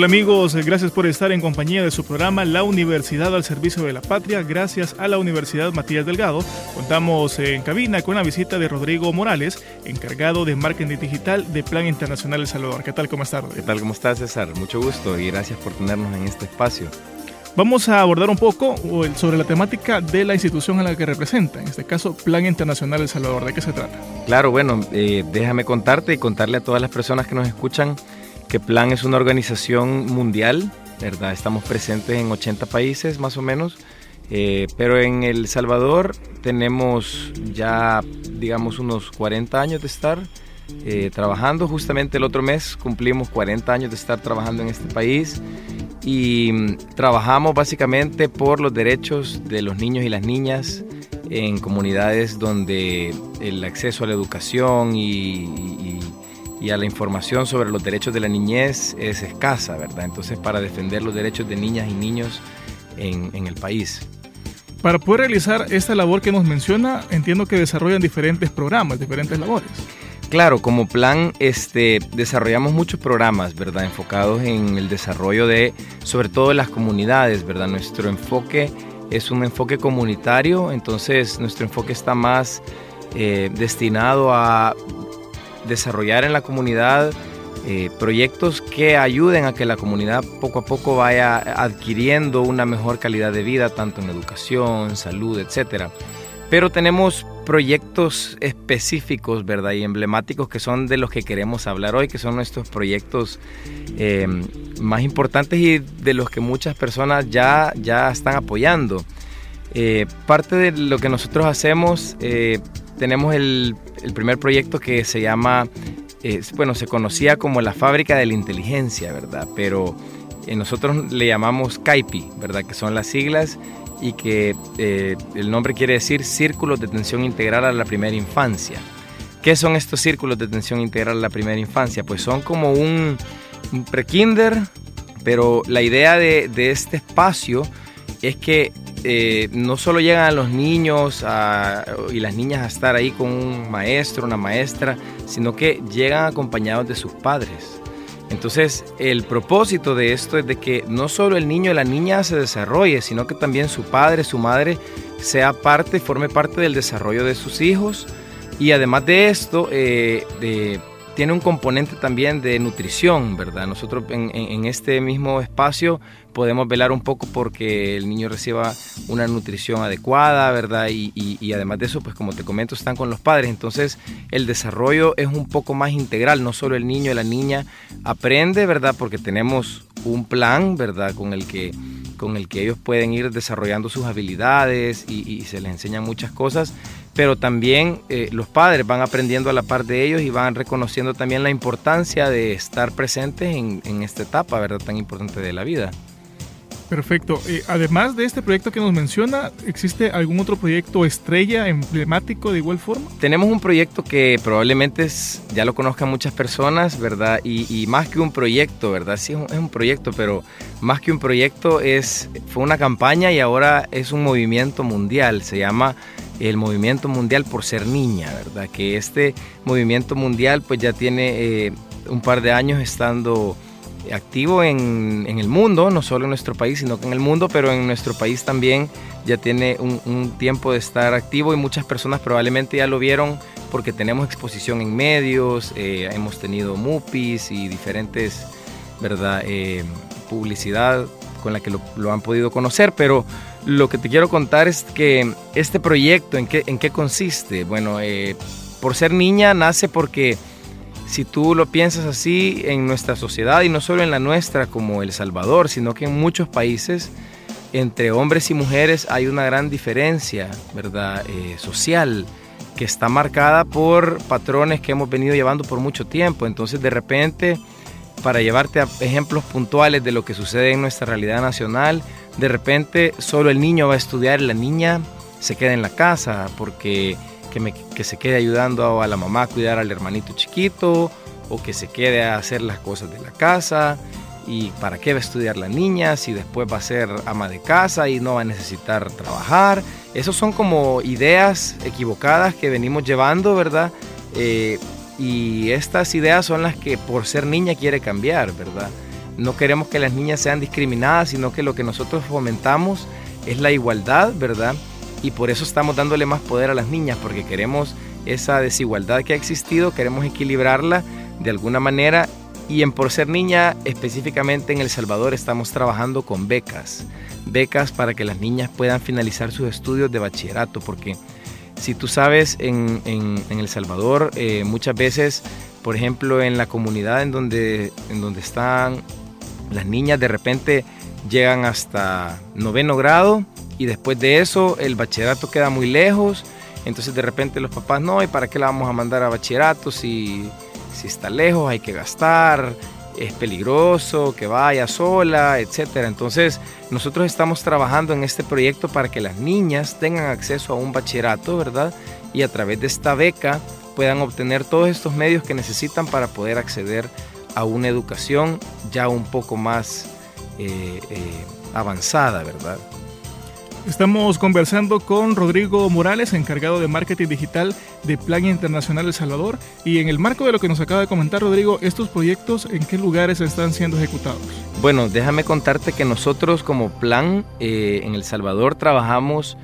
Hola amigos, gracias por estar en compañía de su programa La Universidad al Servicio de la Patria. Gracias a la Universidad Matías Delgado, contamos en cabina con la visita de Rodrigo Morales, encargado de marketing digital de Plan Internacional El Salvador. ¿Qué tal? ¿Cómo estás, ¿Qué tal? ¿Cómo estás, César? Mucho gusto y gracias por tenernos en este espacio. Vamos a abordar un poco sobre la temática de la institución a la que representa, en este caso Plan Internacional El Salvador. ¿De qué se trata? Claro, bueno, eh, déjame contarte y contarle a todas las personas que nos escuchan que Plan es una organización mundial, ¿verdad? Estamos presentes en 80 países más o menos, eh, pero en El Salvador tenemos ya, digamos, unos 40 años de estar eh, trabajando. Justamente el otro mes cumplimos 40 años de estar trabajando en este país y mm, trabajamos básicamente por los derechos de los niños y las niñas en comunidades donde el acceso a la educación y y a la información sobre los derechos de la niñez es escasa, ¿verdad? Entonces, para defender los derechos de niñas y niños en, el país. Para poder realizar esta labor que nos menciona, entiendo que desarrollan diferentes programas, diferentes labores. Claro, como plan este, desarrollamos muchos programas, ¿verdad? Enfocados en el desarrollo de, sobre todo, las comunidades, ¿verdad? Nuestro enfoque es un enfoque comunitario, entonces nuestro enfoque está más eh, destinado a desarrollar en la comunidad eh, proyectos que ayuden a que la comunidad poco a poco vaya adquiriendo una mejor calidad de vida, tanto en educación, salud, etc. Pero tenemos proyectos específicos, ¿verdad? Y emblemáticos que son de los que queremos hablar hoy, que son nuestros proyectos eh, más importantes y de los que muchas personas ya, ya están apoyando. Eh, parte de lo que nosotros hacemos, tenemos el el primer proyecto que se llama, bueno, se conocía como la fábrica de la inteligencia, ¿verdad? Pero eh, nosotros le llamamos CAIPI, ¿verdad? Que son las siglas y que eh, el nombre quiere decir Círculos de Atención Integral a la Primera Infancia. ¿Qué son estos círculos de atención integral a la primera infancia? Pues son como un, pre-kinder, pero la idea de, de este espacio es que eh, no solo llegan los niños y las niñas a estar ahí con un maestro, una maestra, sino que llegan acompañados de sus padres. Entonces, el propósito de esto es de que no solo el niño y la niña se desarrolle, sino que también su padre, su madre, sea parte, forme parte del desarrollo de sus hijos. Y además de esto, eh, tiene un componente también de nutrición, ¿verdad? Nosotros en, este mismo espacio podemos velar un poco porque el niño reciba una nutrición adecuada, ¿verdad? Y, además de eso, pues como te comento, están con los padres. Entonces el desarrollo es un poco más integral, no solo el niño y la niña aprende, ¿verdad? Porque tenemos un plan, ¿verdad? Con el que con el que ellos pueden ir desarrollando sus habilidades y, se les enseñan muchas cosas, pero también eh, los padres van aprendiendo a la par de ellos y van reconociendo también la importancia de estar presentes en, en esta etapa, ¿verdad? Tan importante de la vida. Perfecto. Eh, además de este proyecto que nos menciona, ¿existe algún otro proyecto estrella emblemático de igual forma? Tenemos un proyecto que probablemente ya lo conozcan muchas personas, ¿verdad? Y, más que un proyecto, ¿verdad? Sí, es un, proyecto, pero más que un proyecto es, fue una campaña y ahora es un movimiento mundial. Se llama el Movimiento Mundial por Ser Niña, ¿verdad? Que este movimiento mundial pues ya tiene eh, un par de años estando activo en, el mundo, no solo en nuestro país, sino que en el mundo, pero en nuestro país también ya tiene un, tiempo de estar activo y muchas personas probablemente ya lo vieron porque tenemos exposición en medios, eh, hemos tenido MUPIs y diferentes, ¿verdad? Eh, publicidad con la que lo, han podido conocer, pero lo que te quiero contar es que este proyecto, ¿en qué, en qué consiste? Bueno, eh, por ser niña nace porque si tú lo piensas así en nuestra sociedad y no solo en la nuestra como El Salvador, sino que en muchos países entre hombres y mujeres hay una gran diferencia, ¿verdad? Eh, social que está marcada por patrones que hemos venido llevando por mucho tiempo. Entonces, de repente, para llevarte a ejemplos puntuales de lo que sucede en nuestra realidad nacional, de repente solo el niño va a estudiar la niña se queda en la casa porque que, que se quede ayudando a la mamá a cuidar al hermanito chiquito o que se quede a hacer las cosas de la casa y para qué va a estudiar la niña si después va a ser ama de casa y no va a necesitar trabajar. Esas son como ideas equivocadas que venimos llevando, ¿verdad? Eh, y estas ideas son las que por ser niña quiere cambiar, ¿verdad? No queremos que las niñas sean discriminadas, sino que lo que nosotros fomentamos es la igualdad, ¿verdad? Y por eso estamos dándole más poder a las niñas, porque queremos esa desigualdad que ha existido, queremos equilibrarla de alguna manera y en Por Ser Niña, específicamente en El Salvador, estamos trabajando con becas. Becas para que las niñas puedan finalizar sus estudios de bachillerato, porque si tú sabes, en, El Salvador eh, muchas veces, por ejemplo, en la comunidad en donde, en donde están las niñas, de repente llegan hasta noveno grado y después de eso el bachillerato queda muy lejos. Entonces de repente los papás, no, ¿y para qué la vamos a mandar a bachillerato si si está lejos hay que gastar, es peligroso, que vaya sola, etc. Entonces nosotros estamos trabajando en este proyecto para que las niñas tengan acceso a un bachillerato, ¿verdad? Y a través de esta beca puedan obtener todos estos medios que necesitan para poder acceder a una educación ya un poco más eh, eh, avanzada, ¿verdad? Estamos conversando con Rodrigo Morales, encargado de marketing digital de Plan Internacional El Salvador. Y en el marco de lo que nos acaba de comentar Rodrigo, estos proyectos, ¿en qué lugares están siendo ejecutados? Bueno, déjame contarte que nosotros como Plan eh, en El Salvador trabajamos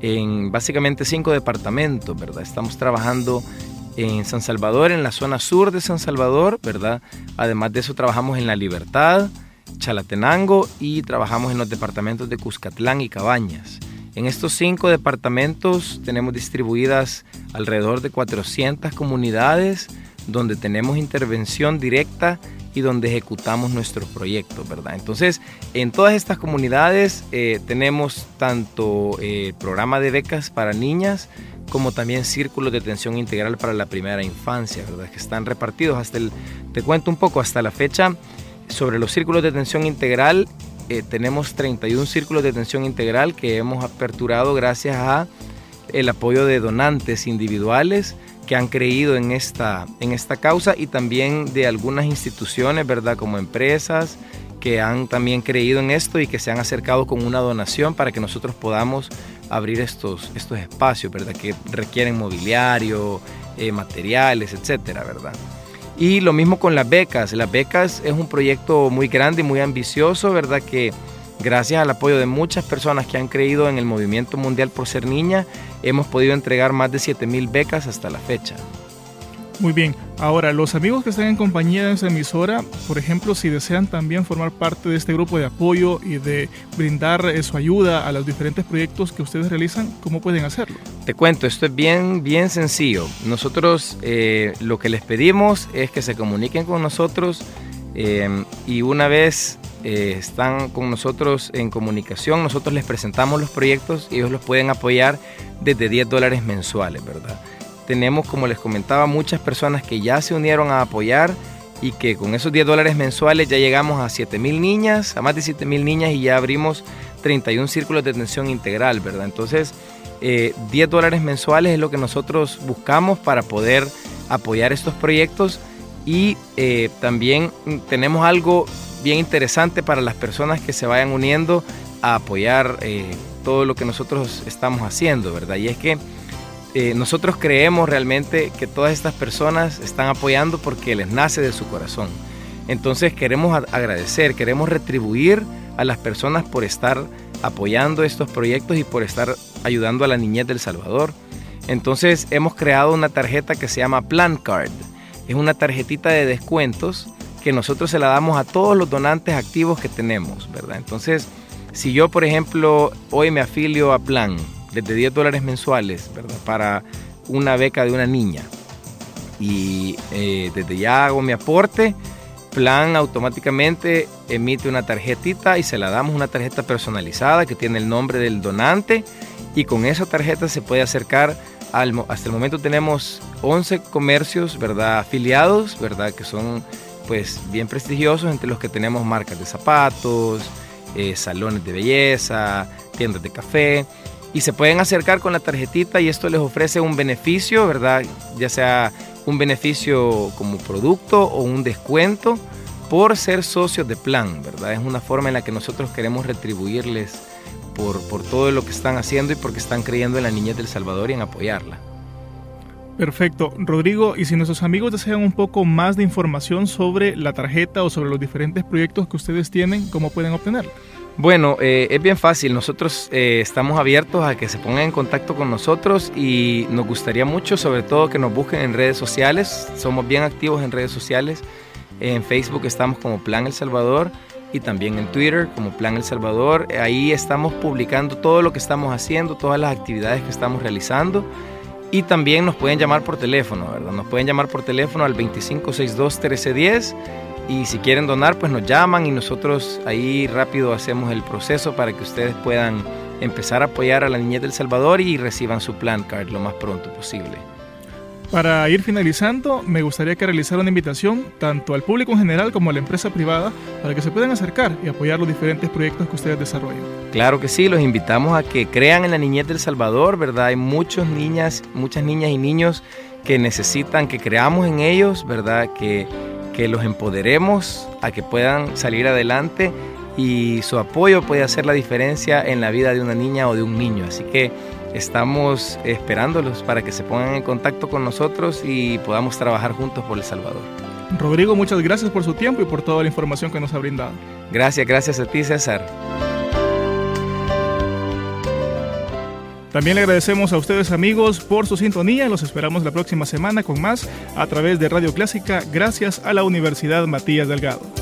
en básicamente cinco departamentos, ¿verdad? Estamos trabajando en San Salvador, en la zona sur de San Salvador, ¿verdad? Además de eso trabajamos en La Libertad, Chalatenango y trabajamos en los departamentos de Cuscatlán y Cabañas. En estos cinco departamentos tenemos distribuidas alrededor de 400 comunidades donde tenemos intervención directa y donde ejecutamos nuestros proyectos, ¿verdad? Entonces, en todas estas comunidades eh, tenemos tanto eh, programa de becas para niñas como también círculos de atención integral para la primera infancia, ¿verdad? Que están repartidos hasta el, te cuento un poco, hasta la fecha sobre los círculos de atención integral, eh, tenemos 31 círculos de atención integral que hemos aperturado gracias a el apoyo de donantes individuales que han creído en esta, en esta causa y también de algunas instituciones, ¿verdad? Como empresas que han también creído en esto y que se han acercado con una donación para que nosotros podamos abrir estos, estos espacios, ¿verdad? Que requieren mobiliario, eh, materiales, etcétera, ¿verdad? Y lo mismo con las becas. Las becas es un proyecto muy grande y muy ambicioso, ¿verdad? Que gracias al apoyo de muchas personas que han creído en el movimiento mundial por ser niña, hemos podido entregar más de 7.000 becas hasta la fecha. Muy bien, ahora los amigos que están en compañía de esa emisora, por ejemplo, si desean también formar parte de este grupo de apoyo y de brindar eh, su ayuda a los diferentes proyectos que ustedes realizan, ¿cómo pueden hacerlo? Te cuento, esto es bien, bien sencillo. Nosotros eh, lo que les pedimos es que se comuniquen con nosotros eh, y una vez están con nosotros en comunicación, nosotros les presentamos los proyectos y ellos los pueden apoyar desde 10 dólares mensuales, ¿verdad? Tenemos, como les comentaba, muchas personas que ya se unieron a apoyar y que con esos 10 dólares mensuales ya llegamos a 7 mil niñas, a más de 7 mil niñas y ya abrimos 31 círculos de atención integral, ¿verdad? Entonces, 10 eh, dólares mensuales es lo que nosotros buscamos para poder apoyar estos proyectos y eh, también tenemos algo bien interesante para las personas que se vayan uniendo a apoyar eh, todo lo que nosotros estamos haciendo, ¿verdad? Y es que eh, nosotros creemos realmente que todas estas personas están apoyando porque les nace de su corazón. Entonces queremos agradecer, queremos retribuir a las personas por estar apoyando estos proyectos y por estar ayudando a la niñez del Salvador. Entonces hemos creado una tarjeta que se llama Plan Card. Es una tarjetita de descuentos que nosotros se la damos a todos los donantes activos que tenemos, ¿verdad? Entonces, si yo, por ejemplo, hoy me afilio a Plan, desde 10 dólares mensuales, ¿verdad? Para una beca de una niña. Y eh, desde ya hago mi aporte. Plan automáticamente emite una tarjetita y se la damos una tarjeta personalizada que tiene el nombre del donante y con esa tarjeta se puede acercar al, hasta el momento tenemos 11 comercios, ¿verdad? afiliados, ¿verdad? que son pues bien prestigiosos entre los que tenemos marcas de zapatos, eh, salones de belleza, tiendas de café y se pueden acercar con la tarjetita y esto les ofrece un beneficio, ¿verdad? Ya sea un beneficio como producto o un descuento por ser socios de plan, ¿verdad? Es una forma en la que nosotros queremos retribuirles por, por todo lo que están haciendo y porque están creyendo en la niñez del Salvador y en apoyarla. Perfecto. Rodrigo, y si nuestros amigos desean un poco más de información sobre la tarjeta o sobre los diferentes proyectos que ustedes tienen, ¿cómo pueden obtenerla? Bueno, eh, es bien fácil. Nosotros eh, estamos abiertos a que se pongan en contacto con nosotros y nos gustaría mucho, sobre todo, que nos busquen en redes sociales. Somos bien activos en redes sociales. En Facebook estamos como Plan El Salvador y también en Twitter como Plan El Salvador. Ahí estamos publicando todo lo que estamos haciendo, todas las actividades que estamos realizando. Y también nos pueden llamar por teléfono, ¿verdad? Nos pueden llamar por teléfono al 2562-1310 y si quieren donar, pues nos llaman y nosotros ahí rápido hacemos el proceso para que ustedes puedan empezar a apoyar a la Niñez del Salvador y reciban su plan card lo más pronto posible. Para ir finalizando, me gustaría que realizara una invitación tanto al público en general como a la empresa privada para que se puedan acercar y apoyar los diferentes proyectos que ustedes desarrollan. Claro que sí, los invitamos a que crean en la niñez del Salvador, ¿verdad? Hay muchas niñas, muchas niñas y niños que necesitan que creamos en ellos, ¿verdad? Que que los empoderemos a que puedan salir adelante y su apoyo puede hacer la diferencia en la vida de una niña o de un niño. Así que estamos esperándolos para que se pongan en contacto con nosotros y podamos trabajar juntos por El Salvador. Rodrigo, muchas gracias por su tiempo y por toda la información que nos ha brindado. Gracias, gracias a ti César. También le agradecemos a ustedes amigos por su sintonía. Los esperamos la próxima semana con más a través de Radio Clásica gracias a la Universidad Matías Delgado.